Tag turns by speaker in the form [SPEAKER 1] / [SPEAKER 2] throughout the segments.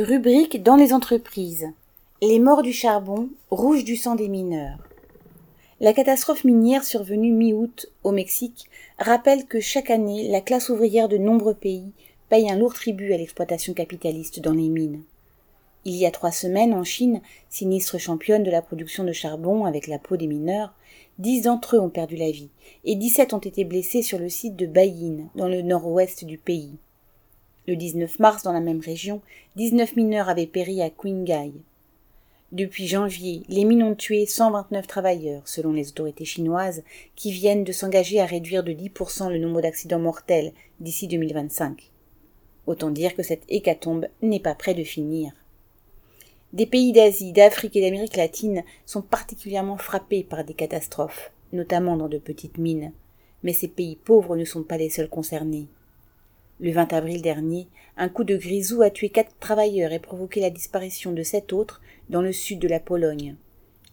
[SPEAKER 1] Rubrique dans les entreprises. Les morts du charbon, rouge du sang des mineurs. La catastrophe minière survenue mi-août au Mexique rappelle que chaque année, la classe ouvrière de nombreux pays paye un lourd tribut à l'exploitation capitaliste dans les mines. Il y a trois semaines, en Chine, sinistre championne de la production de charbon avec la peau des mineurs, dix d'entre eux ont perdu la vie et dix-sept ont été blessés sur le site de Bayin, dans le nord-ouest du pays. Le 19 mars, dans la même région, 19 mineurs avaient péri à Qinghai. Depuis janvier, les mines ont tué 129 travailleurs, selon les autorités chinoises, qui viennent de s'engager à réduire de 10% le nombre d'accidents mortels d'ici 2025. Autant dire que cette hécatombe n'est pas près de finir. Des pays d'Asie, d'Afrique et d'Amérique latine sont particulièrement frappés par des catastrophes, notamment dans de petites mines. Mais ces pays pauvres ne sont pas les seuls concernés. Le 20 avril dernier, un coup de grisou a tué quatre travailleurs et provoqué la disparition de sept autres dans le sud de la Pologne.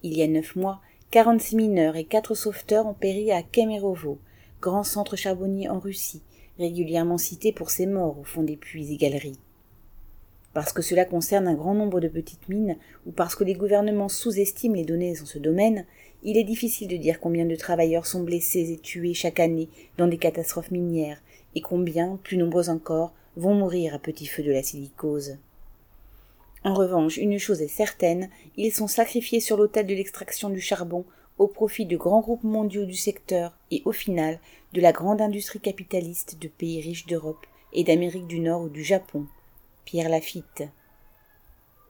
[SPEAKER 1] Il y a neuf mois, quarante-six mineurs et quatre sauveteurs ont péri à Kemerovo, grand centre charbonnier en Russie, régulièrement cité pour ses morts au fond des puits et galeries. Parce que cela concerne un grand nombre de petites mines, ou parce que les gouvernements sous-estiment les données dans ce domaine, il est difficile de dire combien de travailleurs sont blessés et tués chaque année dans des catastrophes minières, et combien, plus nombreux encore, vont mourir à petit feu de la silicose. En revanche, une chose est certaine, ils sont sacrifiés sur l'autel de l'extraction du charbon au profit de grands groupes mondiaux du secteur et au final de la grande industrie capitaliste de pays riches d'Europe et d'Amérique du Nord ou du Japon. Pierre Lafitte.